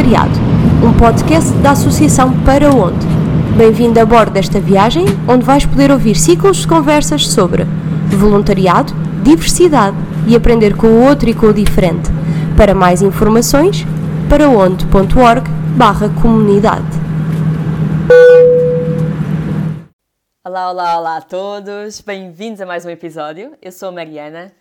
Voluntariado, um podcast da Associação Para Onde. Bem-vindo a bordo desta viagem, onde vais poder ouvir ciclos de conversas sobre voluntariado, diversidade e aprender com o outro e com o diferente. Para mais informações, paraonde.org barra comunidade. Olá, olá, olá a todos! Bem-vindos a mais um episódio. Eu sou a Mariana.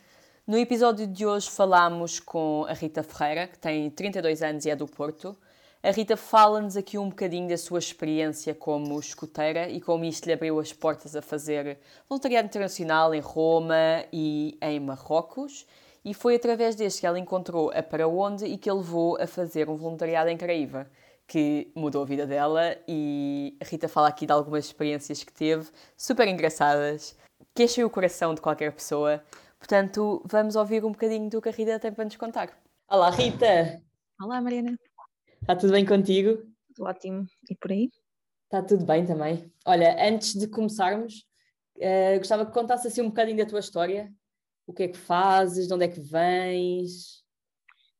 No episódio de hoje falamos com a Rita Ferreira, que tem 32 anos e é do Porto. A Rita fala-nos aqui um bocadinho da sua experiência como escuteira e como isto lhe abriu as portas a fazer voluntariado internacional em Roma e em Marrocos. E foi através deste que ela encontrou a Para Onde e que a levou a fazer um voluntariado em Caraíva que mudou a vida dela e a Rita fala aqui de algumas experiências que teve, super engraçadas, que enchem o coração de qualquer pessoa. Portanto, vamos ouvir um bocadinho do que a Rita tem para nos contar. Olá, Rita! Olá, Mariana. Está tudo bem contigo? Tudo ótimo. E por aí? Está tudo bem também. Olha, antes de começarmos, uh, gostava que contasse assim um bocadinho da tua história. O que é que fazes? De onde é que vens?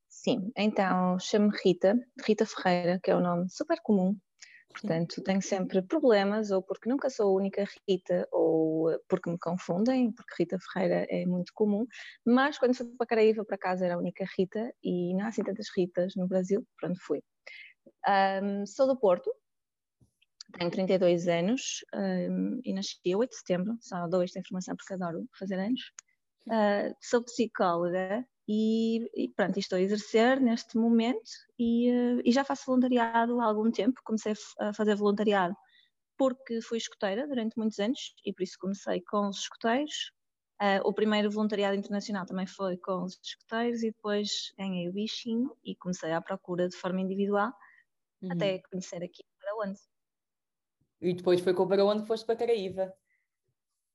Sim, então chamo-me Rita, Rita Ferreira, que é um nome super comum. Portanto, tenho sempre problemas, ou porque nunca sou a única Rita, ou porque me confundem, porque Rita Ferreira é muito comum. Mas quando fui para Caraíva, para casa, era a única Rita e não há assim tantas Ritas no Brasil, para onde fui. Um, sou do Porto, tenho 32 anos um, e nasci a 8 de setembro, só dou esta informação porque adoro fazer anos. Uh, sou psicóloga e, e pronto, estou a exercer neste momento e, uh, e, já faço voluntariado há algum tempo. Comecei a fazer voluntariado porque fui escoteira durante muitos anos e por isso comecei com os escoteiros. Uh, o primeiro voluntariado internacional também foi com os escoteiros e depois ganhei o bichinho e comecei à procura de forma individual uhum. até conhecer aqui para onde. E depois foi com para onde foste para Caraíva.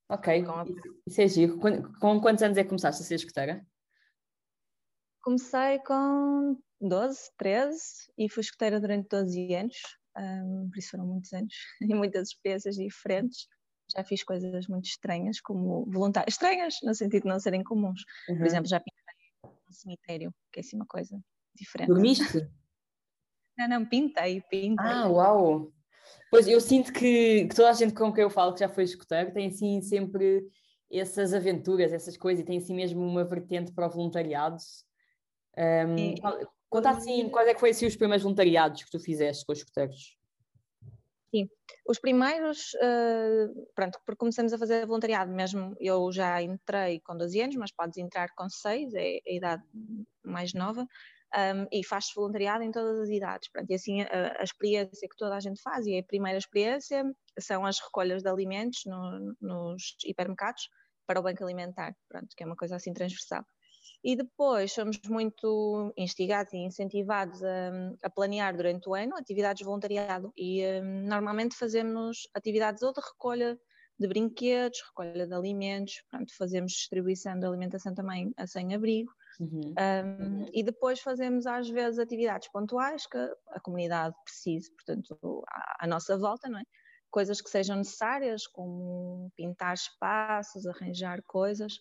Ok, com isso é giro. Com quantos anos é que começaste a ser escoteira? Comecei com 12, 13 e fui escoteira durante 12 anos, um, por isso foram muitos anos e muitas experiências diferentes. Já fiz coisas muito estranhas, como voluntárias, estranhas no sentido de não serem comuns. Uhum. Por exemplo, já pintei um cemitério, que é assim uma coisa diferente. Dormiste? Não, não, pintei, pintei. Ah, uau! Pois eu sinto que, que, toda a gente com quem eu falo que já foi escoteiro tem assim sempre essas aventuras, essas coisas, e tem assim mesmo uma vertente para o voluntariado. Um, e, conta assim, quais é que foi assim, os primeiros voluntariados que tu fizeste com os escoteiros? Sim, os primeiros, uh, pronto, porque começamos a fazer voluntariado mesmo, eu já entrei com 12 anos, mas podes entrar com 6, é a idade mais nova, um, e faz voluntariado em todas as idades. Pronto, e assim a, a, experiência que toda a gente faz, e a primeira experiência são as recolhas de alimentos no, nos hipermercados para o banco alimentar, pronto, que é uma coisa assim transversal. E depois somos muito instigados e incentivados a, a planear durante o ano atividades de voluntariado e um, normalmente fazemos atividades ou de recolha de brinquedos, recolha de alimentos, pronto, fazemos distribuição de alimentação também a sem-abrigo, Uhum. Um, e depois fazemos às vezes atividades pontuais que a comunidade precise, portanto, à, à nossa volta, não é? Coisas que sejam necessárias, como pintar espaços, arranjar coisas.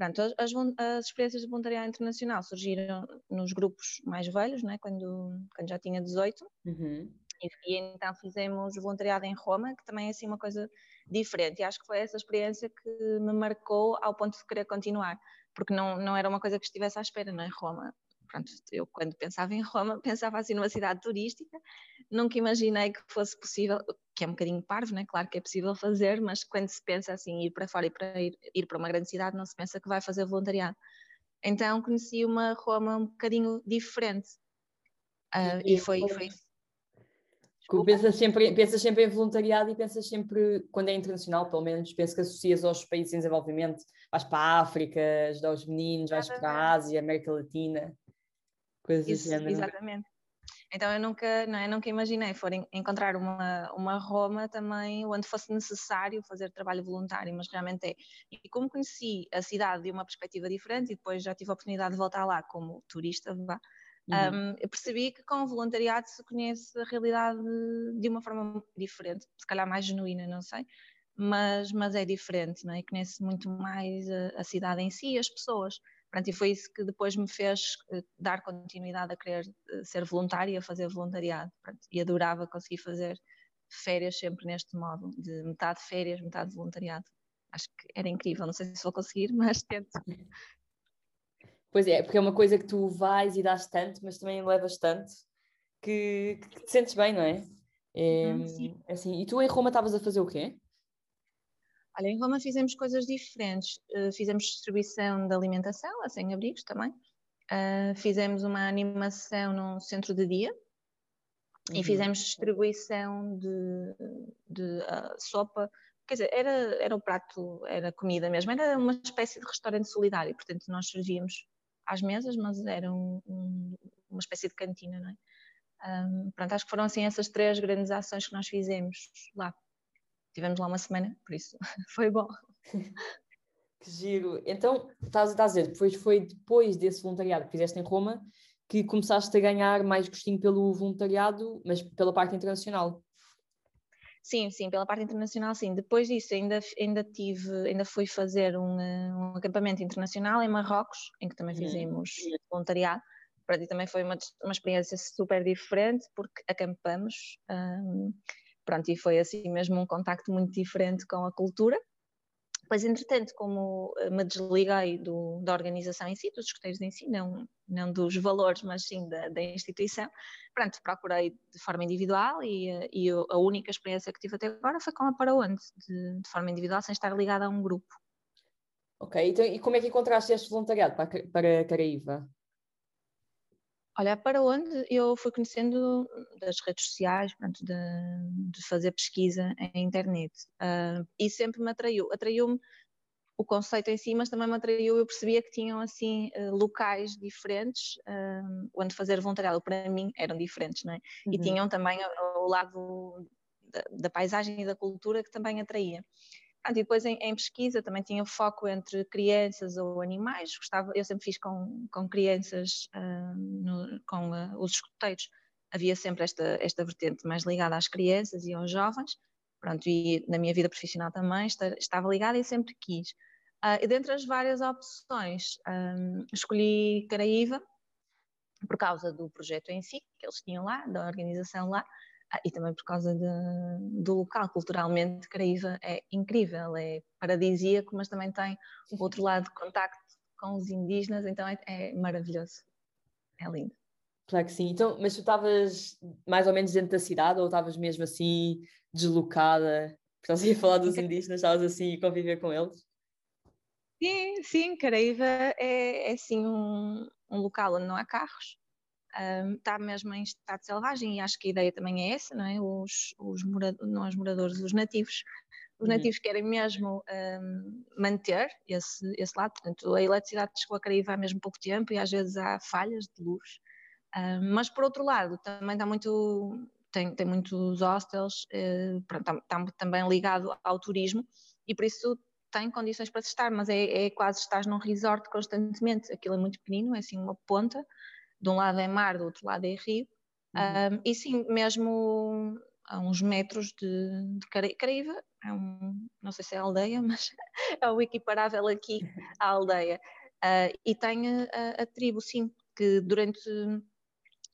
Portanto, as, as, experiências de voluntariado internacional surgiram nos grupos mais velhos, não é? quando, quando já tinha 18. Uhum. E, e, então fizemos voluntariado em Roma, que também é assim uma coisa diferente. E acho que foi essa experiência que me marcou ao ponto de querer continuar porque não, não era uma coisa que estivesse à espera, não é? Roma. Pronto, eu quando pensava em Roma, pensava assim numa cidade turística, nunca imaginei que fosse possível, que é um bocadinho parvo, né? claro que é possível fazer, mas quando se pensa assim, ir para fora e para ir, ir para uma grande cidade, não se pensa que vai fazer voluntariado. Então conheci uma Roma um bocadinho diferente. Uh, e, e foi, foi Pensas sempre, pensas sempre em voluntariado e pensas sempre, quando é internacional, pelo menos, penso que associas aos países em desenvolvimento, vais para a África, ajudar os meninos, vais para a Ásia, América Latina, coisas Isso, do género. Exatamente. Então eu nunca, não é, nunca imaginei for encontrar uma, uma Roma também onde fosse necessário fazer trabalho voluntário, mas realmente é. E como conheci a cidade de uma perspectiva diferente e depois já tive a oportunidade de voltar lá como turista, vá, Uhum. Um, eu percebi que com o voluntariado se conhece a realidade de uma forma diferente, se calhar mais genuína, não sei, mas, mas é diferente, não é? Conhece muito mais a, a, cidade em si, as pessoas. Pronto, e foi isso que depois me fez uh, dar continuidade a querer uh, ser voluntária, a fazer voluntariado. Pronto, e adorava conseguir fazer férias sempre neste modo, de metade férias, metade voluntariado. Acho que era incrível, não sei se vou conseguir, mas tento. Pois é, porque é uma coisa que tu vais e dás tanto, mas também levas tanto que, que te sentes bem, não é? é hum, sim. Assim, e tu em Roma estavas a fazer o quê? Olha, em Roma fizemos coisas diferentes. Uh, fizemos distribuição de alimentação a sem-abrigos também. Uh, fizemos uma animação num centro de dia uhum. e fizemos distribuição de, de uh, sopa. Quer dizer, era, era o prato, era comida mesmo, era uma espécie de restaurante solidário, portanto nós servíamos às mesas, mas era um, um, uma espécie de cantina, não é? Um, pronto, acho que foram assim essas três grandes ações que nós fizemos lá. Tivemos lá uma semana, por isso foi bom. Que giro. Então, estás, estás a dizer, depois foi depois desse voluntariado que fizeste em Roma que começaste a ganhar mais gostinho pelo voluntariado, mas pela parte internacional. Sim, sim, pela parte internacional, sim. Depois disso, ainda, ainda tive, ainda fui fazer um, um acampamento internacional em Marrocos, em que também uhum. fizemos voluntariado. Para ti também foi uma, uma experiência super diferente, porque acampamos, um, pronto, e foi assim mesmo um contacto muito diferente com a cultura. Pois, entretanto, como eh, me desliguei do, da organização em si, dos escuteiros em si, não, não dos valores, mas sim da, da instituição, pronto, procurei de forma individual e, eh, e, a única experiência que tive até agora foi com a Para Onde, de, de forma individual, sem estar ligada a um grupo. Ok, então e como é que encontraste este voluntariado para, para Caraíva? Olha, para onde eu fui conhecendo das redes sociais, pronto, de, de, fazer pesquisa em internet. Uh, e sempre me atraiu. Atraiu-me o conceito em si, mas também me atraiu. Eu percebia que tinham assim uh, locais diferentes uh, onde fazer voluntariado. Para mim eram diferentes, não é? Uhum. E tinham também o lado da, da paisagem e da cultura que também atraía. Ah, e depois em, em, pesquisa também tinha foco entre crianças ou animais. Gostava, eu sempre fiz com, com crianças, uh, no, com uh, os escuteiros. Havia sempre esta, esta vertente mais ligada às crianças e aos jovens. Pronto, e na minha vida profissional também estava ligada e sempre quis. Uh, e dentre as várias opções, um, escolhi Caraíva por causa do projeto em si, que eles tinham lá, da organização lá, ah, e também por causa de, do local, culturalmente, Caraíva é incrível, é paradisíaco, mas também tem o outro lado de contacto com os indígenas, então é, é maravilhoso, é lindo. Claro que sim. Então, mas tu estavas mais ou menos dentro da cidade ou estavas mesmo assim deslocada? Estás a falar dos indígenas, estavas assim a conviver com eles? Sim, sim, Caraíva é, é sim um, um local onde não há carros, um, está mesmo em estado selvagem e acho que a ideia também é essa, não é? Os, os moradores, não os moradores, os nativos, os uhum. nativos querem mesmo um, manter esse, esse lado, portanto a eletricidade chegou a cair há mesmo pouco tempo e às vezes há falhas de luz, um, mas por outro lado também está muito, tem, tem muitos hostels, uh, pronto, está, está também ligado ao turismo e por isso tem condições para se estar, mas é, é quase estás num resort constantemente, aquilo é muito pequenino, é assim uma ponta, de um lado é mar, do outro lado é rio, uhum. um, e sim, mesmo a uns metros de, de Caraíva, é um, não sei se é aldeia, mas é o equiparável aqui à aldeia. Uh, e tem a, a, tribo, sim, que durante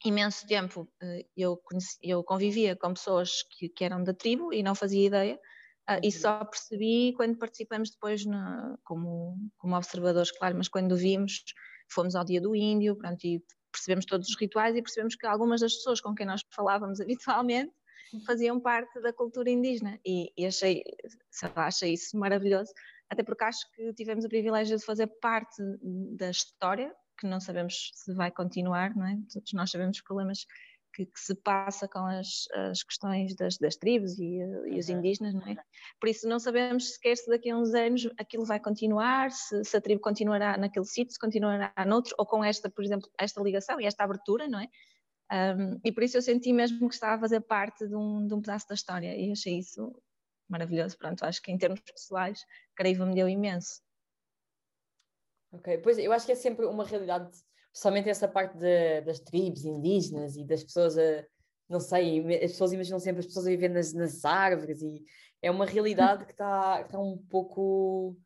imenso tempo uh, eu, conheci, eu convivia com pessoas que, que, eram da tribo e não fazia ideia, uh, e uhum. só percebi quando participamos depois na, como, como observadores, claro, mas quando vimos, fomos ao dia do índio, pronto, e percebemos todos os rituais e percebemos que algumas das pessoas com quem nós falávamos habitualmente faziam parte da cultura indígena e, e achei, lá, achei isso maravilhoso, até porque acho que tivemos o privilégio de fazer parte da história, que não sabemos se vai continuar, não é? Todos nós sabemos os problemas que, que se passa com as, as questões das, das tribos e, e, os indígenas, não é? Por isso não sabemos sequer se daqui a uns anos aquilo vai continuar, se, se a tribo continuará naquele sítio, se continuará noutro, ou com esta, por exemplo, esta ligação e esta abertura, não é? Um, e por isso eu senti mesmo que estava a fazer parte de um, de um pedaço da história e achei isso maravilhoso. Pronto, acho que em termos pessoais, Caraíva me deu imenso. Ok, pois eu acho que é sempre uma realidade somente essa parte de, das tribos indígenas e das pessoas a, não sei, as pessoas imaginam sempre as pessoas a viver nas, nas árvores e é uma realidade que está tá um pouco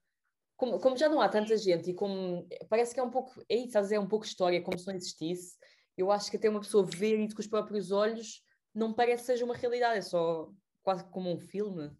como, como já não há tanta gente e como parece que é um pouco, é isso, é um pouco história, como se não existisse, eu acho que até uma pessoa ver isso com os próprios olhos não parece que seja uma realidade, é só quase como um filme.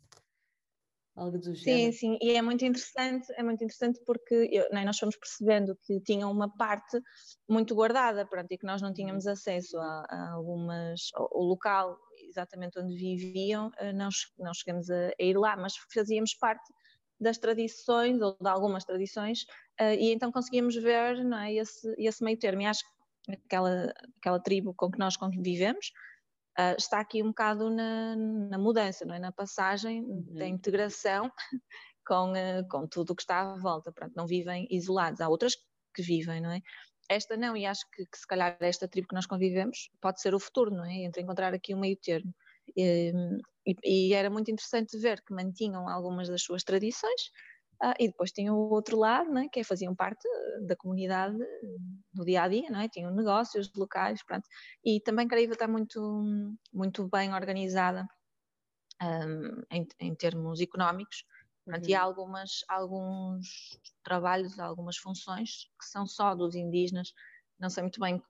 Algo do género. Sim, sim, e é muito interessante, é muito interessante porque eu, né, nós fomos percebendo que tinham uma parte muito guardada, pronto, e que nós não tínhamos uhum. acesso a, a algumas, o local exatamente onde viviam, eh, não, não chegamos a, a ir lá, mas fazíamos parte das tradições ou de algumas tradições uh, e então conseguíamos ver não é, esse, esse meio termo. E acho que aquela, aquela tribo com que nós convivemos uh, está aqui um bocado na, na, mudança, não é? na passagem uhum. da integração com, uh, com tudo o que está à volta. Pronto, não vivem isolados. Há outras que vivem, não é? Esta não, e acho que, que se calhar esta tribo que nós convivemos pode ser o futuro, não é? Entre encontrar aqui um meio termo. Ehm, e, e, era muito interessante ver que mantinham algumas das suas tradições uh, e depois tinham o outro lado, né, que é, faziam parte da comunidade no dia a dia, não é? tinham negócios locais, pronto. e também Caraíva está muito, muito bem organizada um, em, em, termos económicos. Pronto, uhum. E há algumas, alguns trabalhos, algumas funções que são só dos indígenas, não sei muito bem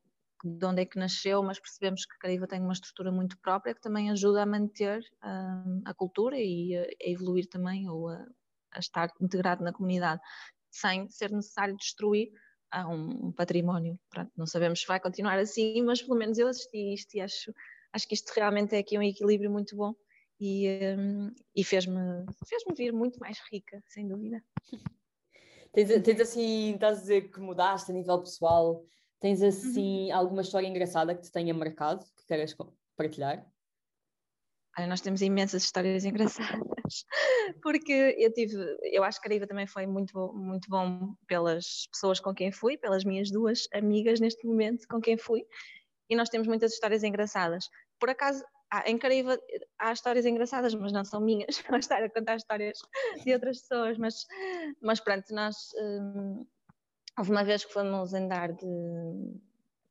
de onde é que nasceu, mas percebemos que Cariva tem uma estrutura muito própria que também ajuda a manter uh, a cultura e a, a, evoluir também ou a, a, estar integrado na comunidade, sem ser necessário destruir um, um, património. Pronto, não sabemos se vai continuar assim, mas pelo menos eu assisti isto e acho, acho que isto realmente é aqui um equilíbrio muito bom e, um, e fez-me fez vir muito mais rica, sem dúvida. Tens, tens assim, estás a dizer que mudaste a nível pessoal Tens assim uhum. alguma história engraçada que te tenha marcado, que queres partilhar? Nós temos imensas histórias engraçadas, porque eu tive, eu acho que a Cariva também foi muito, muito bom pelas pessoas com quem fui, pelas minhas duas amigas neste momento com quem fui, e nós temos muitas histórias engraçadas. Por acaso, em Cariva há histórias engraçadas, mas não são minhas, vou estar a contar histórias de outras pessoas, mas, mas pronto, nós hum, Houve uma vez que fomos andar de.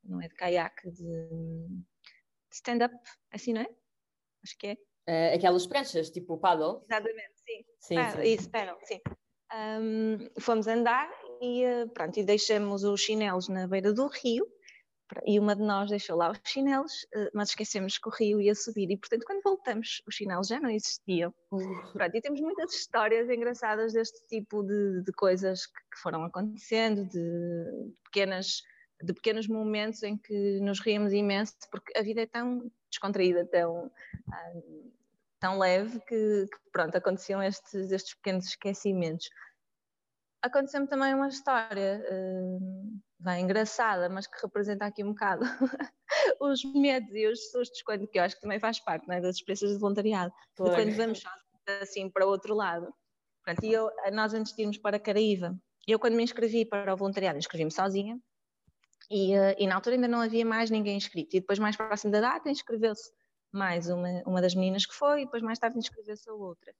não é de caiaque, de stand-up, assim, não é? Acho que é. Uh, aquelas pranchas, tipo paddle? Exatamente, sim. sim, ah, sim. Isso, paddle, sim. Um, fomos andar e, uh, pronto, e deixamos os chinelos na beira do rio e uma de nós deixou lá os chinelos, eh, mas esquecemos que o rio ia subir e, portanto, quando voltamos, os chinelos já não existiam. Pronto, e temos muitas histórias engraçadas deste tipo de, de coisas que, foram acontecendo, de pequenas de pequenos momentos em que nos ríamos imenso, porque a vida é tão descontraída, tão, ah, tão leve, que, que, pronto, aconteciam estes, estes pequenos esquecimentos. Aconteceu-me também uma história uh, bem engraçada, mas que representa aqui um bocado os medos e os sustos, quando, que eu acho que também faz parte é, das experiências de voluntariado, quando vamos assim para o outro lado. Pronto, e eu, nós antes de irmos para Caraíva, eu quando me inscrevi para o voluntariado, inscrevi-me sozinha, e, uh, e, na altura ainda não havia mais ninguém inscrito, e depois mais próximo da data inscreveu-se mais uma, uma das meninas que foi, e depois mais tarde inscreveu-se a outra.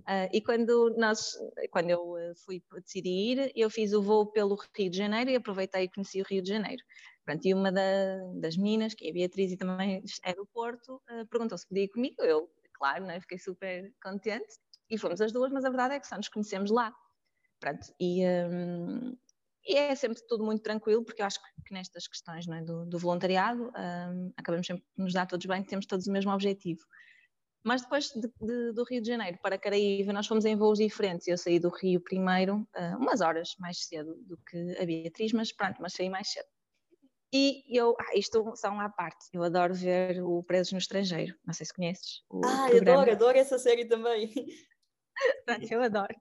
Uh, e quando, nós, quando eu ah, fui decidir ir, eu fiz o voo pelo Rio de Janeiro e aproveitei e conheci o Rio de Janeiro. Pronto, e uma da, das meninas, que é a Beatriz e também é do Porto, uh, perguntou se podia ir comigo. Eu, claro, né, fiquei super contente. E fomos as duas, mas a verdade é que só nos conhecemos lá. Pronto, e, um, e é sempre tudo muito tranquilo, porque eu acho que nestas questões é, do, do, voluntariado um, acabamos sempre por nos dar todos bem, temos todos o mesmo objetivo. Mas depois de, de, do Rio de Janeiro para Caraíva, nós fomos em voos diferentes. Eu saí do Rio primeiro, uh, umas horas mais cedo do que a Beatriz, mas pronto, mas saí mais cedo. E eu, ah, isto são à parte, eu adoro ver o Presos no Estrangeiro. Não sei se conheces. Ah, programa. adoro, adoro essa série também. Pronto, eu adoro.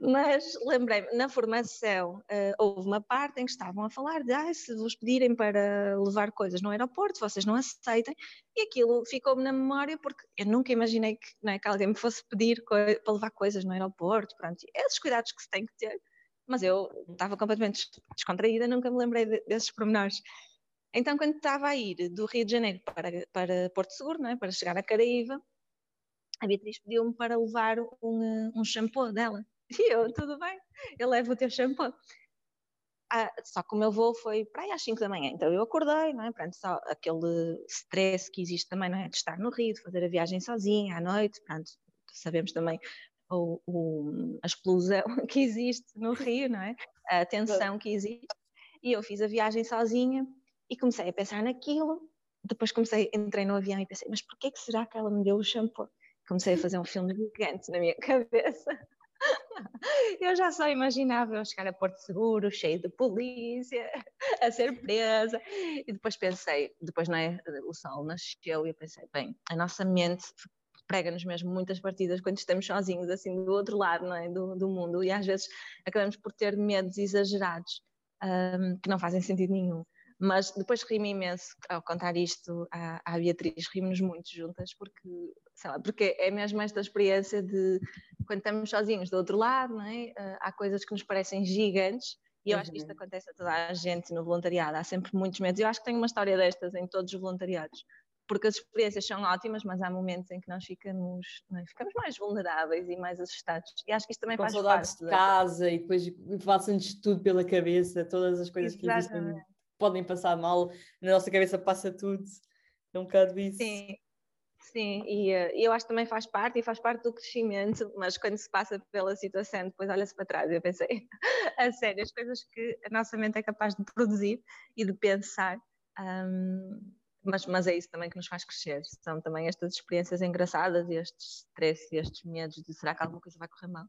Mas lembrei-me, na formação uh, houve uma parte em que estavam a falar de ah, se vos pedirem para levar coisas no aeroporto, vocês não aceitem, e aquilo ficou-me na memória porque eu nunca imaginei que, é, que alguém me fosse pedir para levar coisas no aeroporto, pronto, esses cuidados que se tem que ter, mas eu estava completamente descontraída, nunca me lembrei de, desses pormenores. Então, quando estava a ir do Rio de Janeiro para, para Porto Seguro, não é? para chegar a Caraíva, a Beatriz pediu-me para levar um, um shampoo dela. E eu, tudo bem, eu levo o teu shampoo. Ah, só que o meu voo foi para aí às 5 da manhã, então eu acordei, não é? Pronto, só aquele stress que existe também, não é? De estar no Rio, de fazer a viagem sozinha à noite, pronto, sabemos também ou, ou, a explosão que existe no rio, não é? A tensão que existe. E eu fiz a viagem sozinha e comecei a pensar naquilo. Depois comecei, entrei no avião e pensei, mas porquê que será que ela me deu o shampoo? Comecei a fazer um filme gigante na minha cabeça. Eu já só imaginava eu chegar a Porto Seguro, cheio de polícia, a ser presa. E depois pensei, depois não é, o sol nasceu e eu pensei, bem, a nossa mente prega-nos mesmo muitas partidas quando estamos sozinhos, assim, do outro lado não é? do, do mundo. E às vezes acabamos por ter medos exagerados um, que não fazem sentido nenhum. Mas depois ri-me imenso ao contar isto à, à Beatriz, rimos-nos muito juntas, porque, sei lá, porque é mesmo esta experiência de quando estamos sozinhos do outro lado, não é? Uh, há coisas que nos parecem gigantes, e eu acho que isto uhum. acontece a toda a gente no voluntariado, há sempre muitos medos. Eu acho que tenho uma história destas em todos os voluntariados, porque as experiências são ótimas, mas há momentos em que nós ficamos, é? ficamos mais vulneráveis e mais assustados. E acho que isto também Com faz saudades parte. de casa e depois passam-nos tudo pela cabeça, todas as coisas Exatamente. que existem podem passar mal, na nossa cabeça passa tudo. É um bocado isso. Sim, sim, e uh, eu acho que também faz parte e faz parte do crescimento, mas quando se passa pela situação, depois olha-se para trás eu pensei, a sério, as coisas que a nossa mente é capaz de produzir e de pensar. Um, mas, mas é isso também que nos faz crescer. São também estas experiências engraçadas e estes stress e estes medos de será que alguma coisa vai correr mal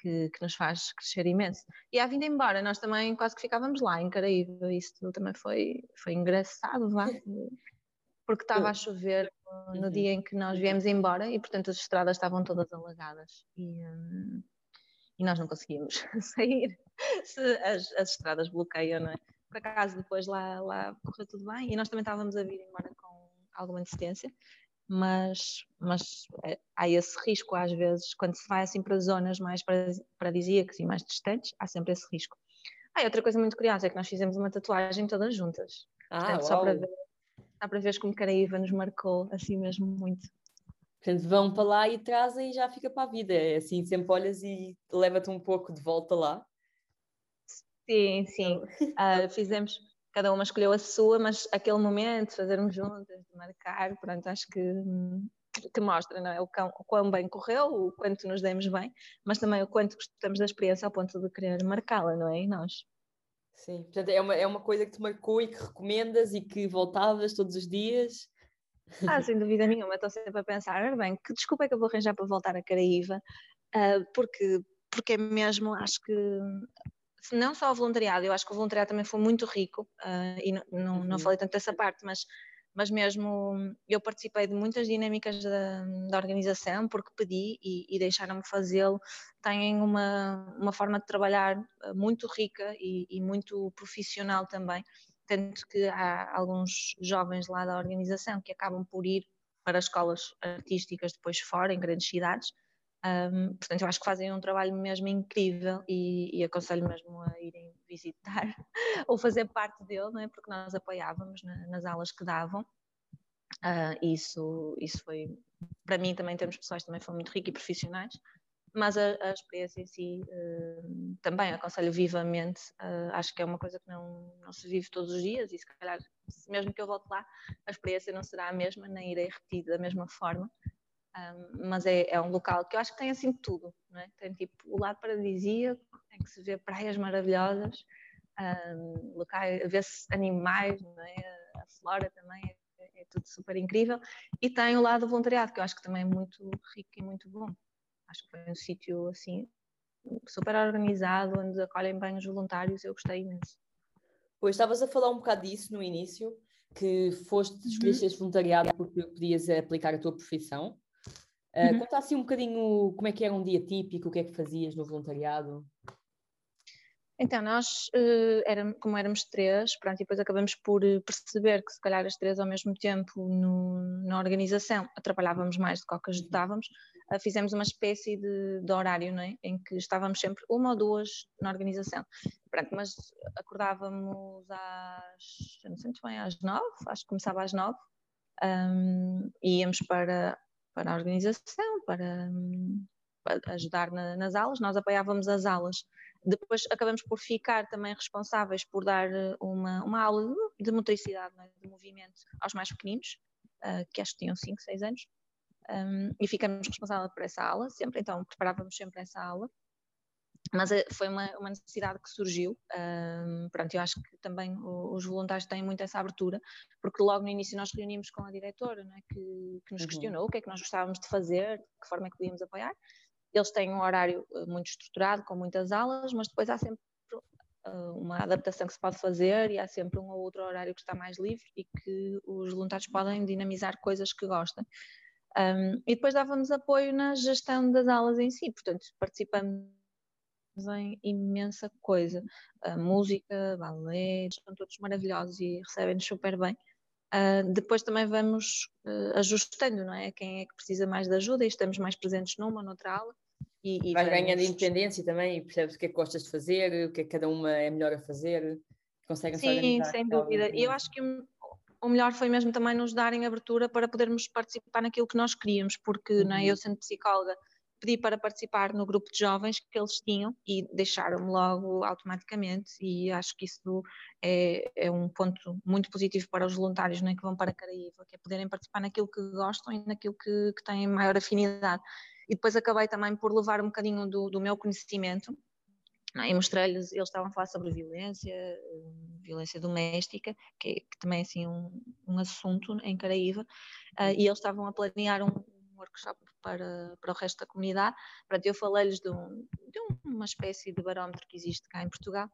que, que nos faz crescer imenso. E à vinda embora, nós também quase que ficávamos lá em Caraíba, isso também foi, foi engraçado, vá, porque estava a chover no uhum. dia em que nós viemos embora e, portanto, as estradas estavam todas alagadas e, hum, e nós não conseguíamos sair se as, as estradas bloqueiam, não é? Por acaso, depois lá, lá correu tudo bem e nós também estávamos a vir embora com alguma antecedência mas, mas é, há esse risco às vezes, quando se vai assim para zonas mais paradisíacas e mais distantes, há sempre esse risco. Ah, e outra coisa muito curiosa é que nós fizemos uma tatuagem todas juntas. Ah, Portanto, só para ver, só para ver como Caraíva nos marcou assim mesmo muito. Portanto, vão para lá e trazem e já fica para a vida. É assim, sempre olhas e leva-te um pouco de volta lá. Sim, sim. Uh, fizemos, cada uma escolheu a sua, mas aquele momento, fazermos juntas, de marcar, pronto, acho que, que mostra não é? o, quão, o quão bem correu, o quanto nos demos bem, mas também o quanto gostamos da experiência ao ponto de querer marcá-la, não é? E nós. Sim, portanto é uma, é uma coisa que te marcou e que recomendas e que voltavas todos os dias. Ah, sem dúvida nenhuma, estou sempre a pensar, bem, que desculpa é que eu vou arranjar para voltar a Caraíva, uh, porque, porque é mesmo, acho que não só o voluntariado, eu acho que o voluntariado também foi muito rico, uh, e não, não, não, uhum. falei tanto dessa parte, mas, mas mesmo eu participei de muitas dinâmicas da, da organização porque pedi e, e deixaram-me fazê-lo. Têm uma, uma forma de trabalhar ah, muito rica e, e muito profissional também, tanto que há alguns jovens lá da organização que acabam por ir para escolas artísticas depois fora, em grandes cidades, um, portanto, eu acho que fazem um trabalho mesmo incrível e, e aconselho mesmo a irem visitar ou fazer parte dele, não é? porque nós apoiávamos na, nas aulas que davam. Uh, isso, isso foi, para mim também, em termos pessoais, também foi muito rico e profissionais, mas a, a experiência em si uh, também aconselho vivamente. Uh, acho que é uma coisa que não, não se vive todos os dias e se calhar, mesmo que eu volte lá, a experiência não será a mesma, nem irei repetir da mesma forma. Um, mas é, é, um local que eu acho que tem assim tudo, é? tem tipo o lado paradisíaco, em que se vê praias maravilhosas, um, locais, vê-se animais, é? a flora também é, é, tudo super incrível, e tem o lado voluntariado, que eu acho que também é muito rico e muito bom. Acho que foi um sítio assim super organizado, onde acolhem bem os voluntários, eu gostei imenso. Pois estavas a falar um bocado disso no início, que foste uhum. escolher voluntariado porque podias aplicar a tua profissão. Uh, Conta assim um bocadinho como é que era um dia típico, o que é que fazias no voluntariado? Então, nós, uh, éramos, como éramos três, pronto, e depois acabamos por eh, perceber que se calhar as três ao mesmo tempo no, na organização atrapalhávamos mais do que, que ajudávamos, uh, fizemos uma espécie de, de, horário, não é? Em que estávamos sempre uma ou duas na organização. Pronto, mas acordávamos às, não sei muito bem, às nove, acho que começava às nove, um, e íamos para para a organização, para, para ajudar na, nas aulas, nós apoiávamos as aulas. Depois acabamos por ficar também responsáveis por dar eh, uma, uma aula de, de motricidade, é? de movimento aos mais pequeninos, uh, que acho que tinham 5, 6 anos. um, e ficamos responsáveis por essa aula, sempre, então preparávamos sempre essa aula. Mas eh, foi uma, uma necessidade que surgiu. Um, pronto, eu acho que também os voluntários têm muito essa abertura, porque logo no início nós reunimos com a diretora, é? que, que, nos uhum. questionou o que é que nós gostávamos de fazer, de que forma é que podíamos apoiar. Eles têm um horário eh, muito estruturado, com muitas aulas, mas depois há sempre uh, uma adaptação que se pode fazer e há sempre um ou outro horário que está mais livre e que os voluntários podem dinamizar coisas que gostam. Um, e depois dávamos apoio na gestão das aulas em si, portanto, participamos em imensa coisa. Uh, música, balé, são todos maravilhosos e recebem-nos super bem. Uh, depois também vamos uh, ajustando, não é? Quem é que precisa mais de ajuda e estamos mais presentes numa, noutra aula. E, e Vais vamos... ganhando independência também e percebes o que é que gostas de fazer, o que é que cada uma é melhor a fazer. Conseguem Sim, sem dúvida. E eu acho que o melhor foi mesmo também nos darem abertura para podermos participar naquilo que nós queríamos, porque uhum. não é? eu sendo psicóloga pedi para participar no grupo de jovens que eles tinham e deixaram-me logo automaticamente e acho que isso é, é, um ponto muito positivo para os voluntários né, que vão para Caraíva, que é poderem participar naquilo que gostam e naquilo que, que têm maior afinidade. E depois acabei também por levar um bocadinho do, do meu conhecimento não, é? e mostrei-lhes, eles estavam a falar sobre violência, violência doméstica, que, é, que também é assim um, um assunto em Caraíva, uh, e eles estavam a planear um, workshop para, para o resto da comunidade. Pronto, eu falei-lhes de, um, de, uma espécie de barómetro que existe cá em Portugal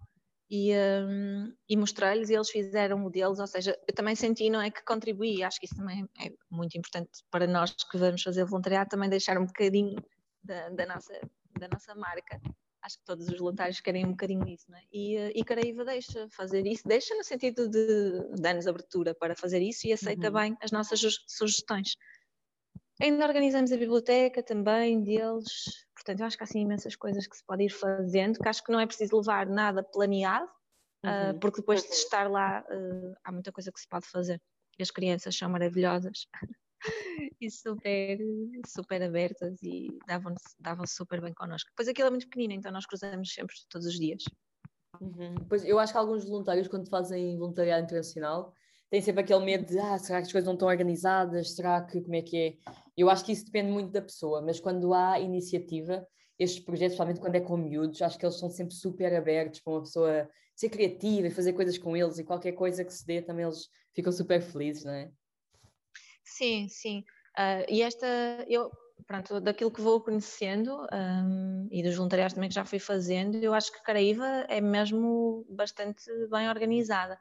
e, um, e mostrei-lhes e eles fizeram o deles, ou seja, eu também senti, não é, que contribuí, acho que isso também é muito importante para nós que vamos fazer voluntariado, também deixar um bocadinho da, da nossa, da nossa marca acho que todos os voluntários querem um bocadinho isso, não é? E, e Caraíva deixa fazer isso, deixa no sentido de dar-nos abertura para fazer isso e aceita uhum. bem as nossas sugestões. Ainda organizamos a biblioteca também deles, portanto, eu acho que há assim imensas coisas que se pode ir fazendo, que acho que não é preciso levar nada planeado, ah, uhum. uh, porque depois de estar lá uh, há muita coisa que se pode fazer. E as crianças são maravilhosas e super, super abertas e davam-se davam super bem connosco. Depois aquilo é muito pequenino, então nós cruzamos sempre todos os dias. Uhum. Pois eu acho que alguns voluntários, quando fazem voluntariado internacional, têm sempre aquele medo de ah, será que as coisas não estão organizadas? Será que como é que é? Eu acho que isso depende muito da pessoa, mas quando há iniciativa, estes projetos, principalmente quando é com miúdos, acho que eles são sempre super abertos para uma pessoa ser criativa e fazer coisas com eles e qualquer coisa que se dê também eles ficam super felizes, não é? Sim, sim. Uh, e esta, eu, pronto, daquilo que vou conhecendo um, e dos voluntariados também que já fui fazendo, eu acho que Caraíva é mesmo bastante bem organizada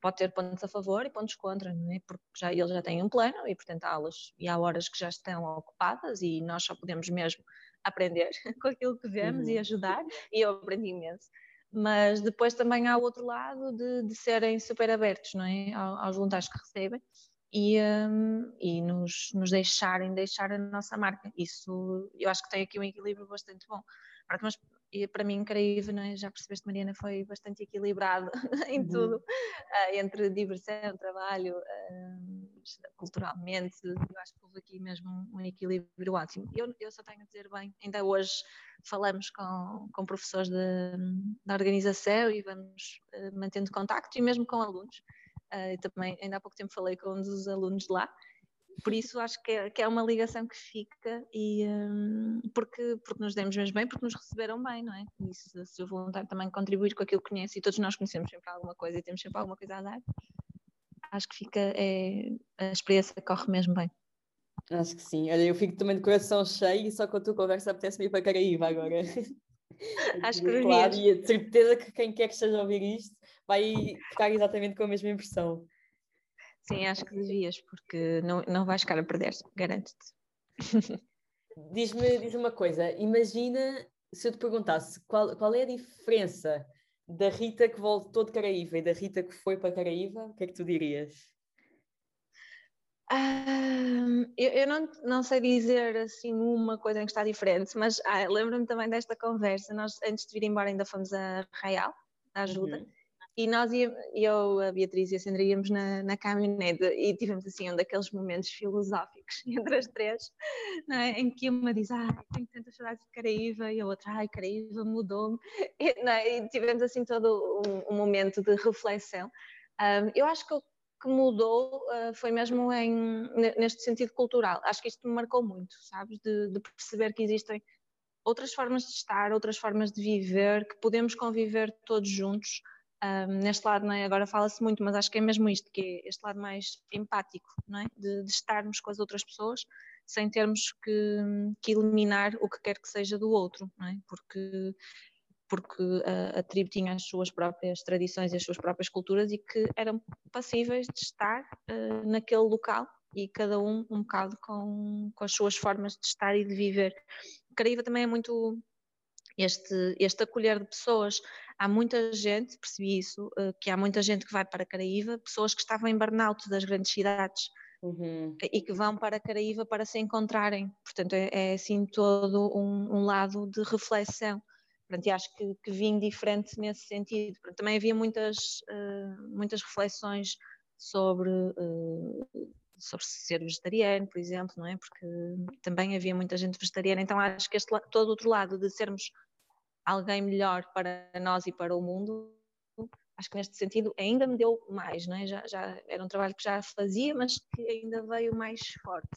pode ter pontos a favor e pontos contra, não é? Porque já, eles já têm um plano e, portanto, há aulas e há horas que já estão ocupadas e nós só podemos mesmo aprender com aquilo que vemos uhum. e ajudar, e eu aprendi imenso. Mas depois também há o outro lado de, de serem super abertos, não é? Aos voluntários que recebem e, um, e nos, nos deixarem deixar a nossa marca. Isso eu acho que tem aqui um equilíbrio bastante bom. Mas e para mim, Caraíva, é? já percebeste, Mariana, foi bastante equilibrado em uhum. tudo, uh, entre diversão, trabalho, uh, culturalmente, eu acho que houve aqui mesmo um equilíbrio ótimo. Eu, eu só tenho a dizer bem, ainda hoje falamos com, com professores de, da organização e vamos uh, mantendo contacto, e mesmo com alunos. também, ainda há pouco tempo falei com um dos alunos lá, por isso acho que é, que é uma ligação que fica e um, porque, porque nos demos mesmo bem, porque nos receberam bem, não é? E se, se o voluntário também contribuir com aquilo que conhece e todos nós conhecemos sempre alguma coisa e temos sempre alguma coisa a dar, acho que fica, é, a experiência corre mesmo bem. Acho que sim. Olha, eu fico também de coração cheio e só com a tua conversa apetece-me ir para Caraíba agora. Acho que claro, e a certeza que quem quer que esteja a ouvir isto vai ficar exatamente com a mesma impressão. Sim, acho que devias, porque não, não vais ficar a perder, garanto-te. Diz-me diz uma coisa, imagina se eu te perguntasse qual, qual é a diferença da Rita que voltou de Caraíva e da Rita que foi para Caraíva, o que é que tu dirias? eu, eu não, não sei dizer assim uma coisa em que está diferente, mas ah, lembro-me também desta conversa. Nós, antes de vir embora, ainda fomos a Real, a ajuda. Uhum. E nós, eu, a Beatriz e a Sandra íamos na, na caminhonete e tivemos assim um daqueles momentos filosóficos entre as três, é? em que uma diz, ah, tenho tantas saudades de Caraíva, e a outra, ai, Caraíva mudou-me. E, é? e, tivemos assim todo um, um momento de reflexão. Um, eu acho que o que mudou uh, foi mesmo em, neste sentido cultural. Acho que isto me marcou muito, sabes? De, de, perceber que existem outras formas de estar, outras formas de viver, que podemos conviver todos juntos. Um, neste lado, não é? agora fala-se muito, mas acho que é mesmo isto, que é este lado mais empático, é? de, de estarmos com as outras pessoas sem termos que, que, eliminar o que quer que seja do outro, é? porque porque a, a, tribo tinha as suas próprias tradições e as suas próprias culturas e que eram passíveis de estar uh, naquele local e cada um um bocado com, com as suas formas de estar e de viver. Caraíva também é muito este, este acolher de pessoas. Há muita gente, percebi isso, uh, que há muita gente que vai para Caraíva, pessoas que estavam em burnout das grandes cidades. Uhum. E que vão para Caraíva para se encontrarem. Portanto, é, é assim todo um, um lado de reflexão Pronto, e acho que, que vim diferente nesse sentido. Pronto, também havia muitas, uh, muitas reflexões sobre, uh, sobre ser vegetariano, por exemplo, não é? Porque também havia muita gente vegetariana, então acho que este, todo outro lado de sermos alguém melhor para nós e para o mundo, acho que neste sentido ainda me deu mais, não é? Já, já era um trabalho que já fazia, mas que ainda veio mais forte.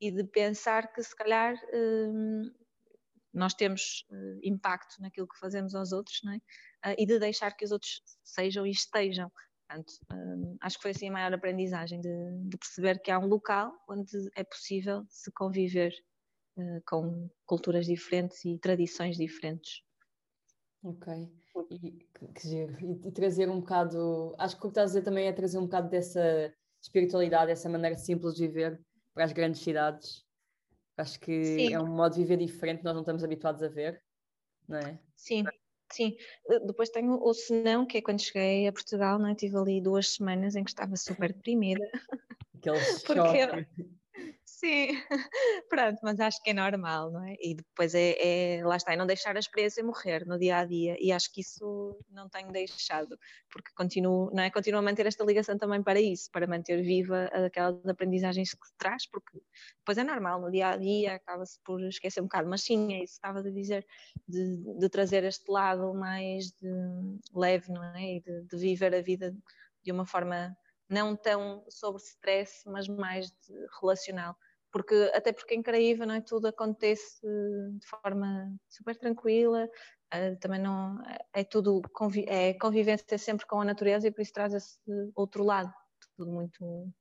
E de pensar que se calhar hum, nós temos uh, impacto naquilo que fazemos aos outros é? uh, e de deixar que os outros sejam e estejam. Portanto, uh, acho que foi assim a maior aprendizagem de, de, perceber que há um local onde é possível se conviver com culturas diferentes e tradições diferentes. Ok, e, que giro. E, e, trazer um bocado, acho que o que estás a dizer também é trazer um bocado dessa espiritualidade, essa maneira simples de viver para as grandes cidades Acho que sim. é um modo de viver diferente que nós não estamos habituados a ver, não é? Sim, sim. Depois tenho o senão, que é quando cheguei a Portugal, não é? Tive ali duas semanas em que estava super deprimida. Aquele choque. Sim, pronto, mas acho que é normal, não é? E depois é, é, lá está, é não deixar a experiência morrer no dia a dia, e acho que isso não tenho deixado, porque continuo, não é? Continuo a manter esta ligação também para isso, para manter viva aquelas aprendizagens que traz, porque depois é normal, no dia a dia acaba-se por esquecer um bocado, mas sim, é isso que estava a dizer, de, de trazer este lado mais de, leve, não é? E de, de viver a vida de uma forma não tão sobre stress, mas mais relacional porque até porque em Caraíva não é tudo acontece de forma super tranquila, uh, também não é tudo convi é convivência sempre com a natureza e por isso traz esse outro lado, tudo muito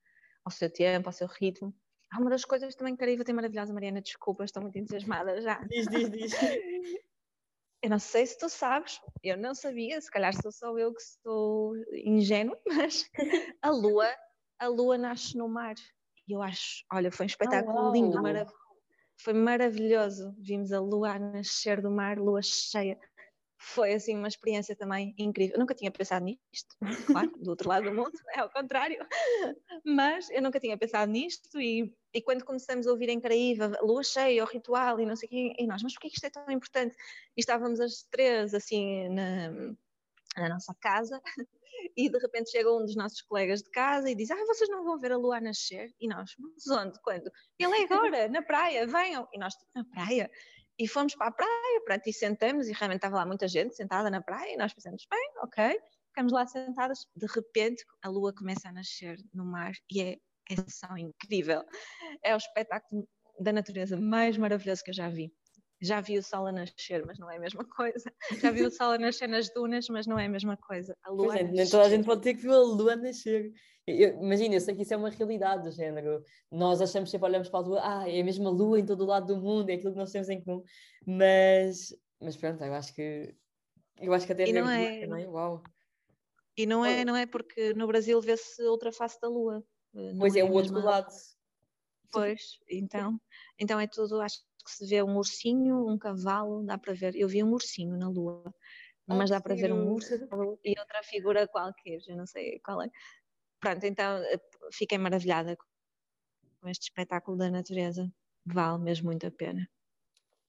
ao seu tempo, ao seu ritmo. Há uma das coisas também que Caraíva tem maravilhosa, Mariana, desculpa, estou muito entusiasmada já. Diz, diz, diz. Eu não sei se tu sabes, eu não sabia, se calhar sou só eu que sou ingênua, mas a lua, a lua nasce no mar. E eu acho, olha, foi um espetáculo oh, lindo, marav foi maravilhoso. Vimos a lua nascer do mar, lua cheia. Foi assim uma experiência também incrível. Eu nunca tinha pensado nisto, claro, do outro lado do mundo, é ao contrário. Mas eu nunca tinha pensado nisto e, e quando começamos a ouvir em Caraíva, lua cheia, o ritual e não sei o quê, e nós, mas porquê que isto é tão importante? E estávamos as três assim na, na nossa casa e de repente chega um dos nossos colegas de casa e diz: Ah, vocês não vão ver a lua nascer? E nós, mas onde? Quando? Ele é agora, na praia, venham. E nós, na praia? E fomos para a praia, pronto, e sentamos, e realmente estava lá muita gente sentada na praia, e nós pensamos: bem, ok, ficamos lá sentadas. De repente, a lua começa a nascer no mar e é, é só incrível. É o espetáculo da natureza mais maravilhoso que eu já vi já vi o sol a nascer, mas não é a mesma coisa. Já vi o sol a nascer nas dunas, mas não é a mesma coisa. A lua é, nem toda a gente pode ter que ver a lua nascer. Imagina, eu sei que isso é uma realidade do género. Nós achamos sempre, olhamos para a lua, ah, é a mesma lua em todo o lado do mundo, é aquilo que nós temos em comum. Mas, mas pronto, eu acho que eu acho que até e não é, não é? Uau. E não é, não é porque no Brasil vê-se outra face da lua. Não pois é, é o outro lado. Pois, então, então é tudo, acho que se vê um ursinho, um cavalo, dá para ver. Eu vi um ursinho na lua, mas dá para ver um urso e outra figura qualquer, eu não sei qual é. Pronto, então eh, fiquei maravilhada com este espetáculo da natureza. Vale mesmo muito a pena.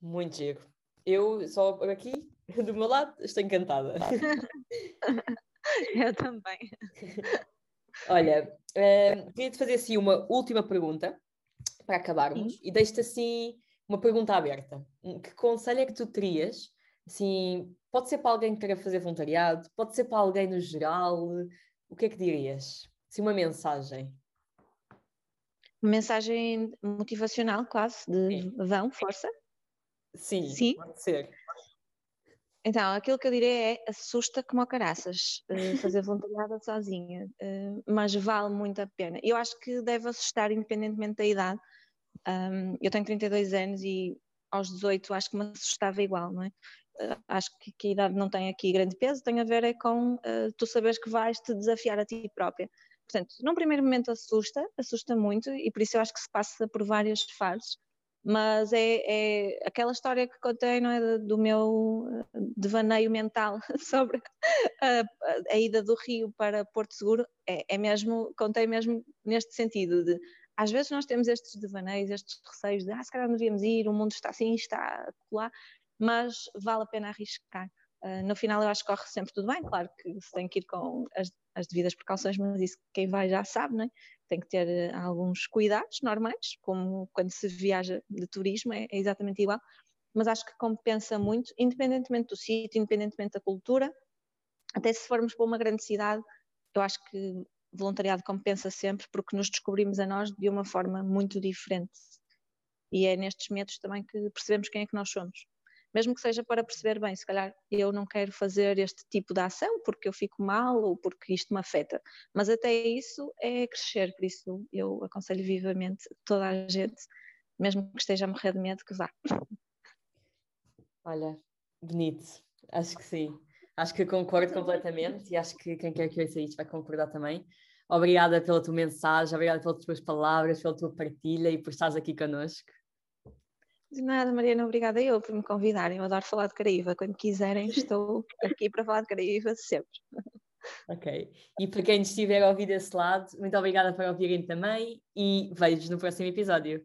Muito giro. Eu só aqui, do meu lado, estou encantada. eu também. Olha, uh, queria-te fazer assim uma última pergunta para acabarmos Sim. e deixo-te assim uma pergunta aberta. Que conselho é que tu terias? Assim, pode ser para alguém que queira fazer voluntariado, pode ser para alguém no geral. O que é que dirias? Sim, uma mensagem. Uma mensagem motivacional, quase, de Sim. vão, força? Sim, Sim, pode ser. Então, aquilo que eu diria é assusta como a caraças uh, fazer voluntariado sozinha, uh, mas vale muito a pena. Eu acho que deve assustar independentemente da idade. Um, eu tenho 32 anos e aos 18 acho que me assustava igual, não é? Uh, acho que, que, a idade não tem aqui grande peso, tem a ver é com tu saberes que vais te desafiar a ti própria. Portanto, num primeiro momento assusta, assusta muito e por isso eu acho que se passa por várias fases mas é, é, aquela história que contei não é, do meu eh, devaneio mental sobre a, a, ida do Rio para Porto Seguro, é, é, mesmo, contei mesmo neste sentido de às vezes nós temos estes devaneios, estes receios de ah, se calhar não devíamos ir, o mundo está assim, está lá, mas vale a pena arriscar. Uh, no final eu acho que corre sempre tudo bem, claro que se tem que ir com as, as devidas precauções, mas isso quem vai já sabe, não é? tem que ter eh, alguns cuidados normais, como quando se viaja de turismo, é, é exatamente igual, mas acho que compensa muito, independentemente do sítio, independentemente da cultura, até se formos para uma grande cidade, eu acho que voluntariado compensa sempre porque nos descobrimos a nós de uma forma muito diferente. E é nestes medos também que percebemos quem é que nós somos mesmo que seja para perceber bem, se calhar eu não quero fazer este tipo de ação porque eu fico mal ou porque isto me afeta, mas até isso é crescer, por isso eu aconselho vivamente toda a gente, mesmo que esteja a morrer de medo, que vá. Olha, bonito, acho que sim. Acho que concordo completamente e acho que quem quer que ouça isto vai concordar também. Obrigada pela tua mensagem, obrigada pelas tuas palavras, pela tua partilha e por estares aqui connosco. De nada, Mariana, obrigada eu por me convidarem. Eu adoro falar de Caraíva. Quando quiserem, estou aqui para falar de Caraíva sempre. Ok. E para quem estiver a ouvir desse lado, muito obrigada por ouvirem também e vejo no próximo episódio.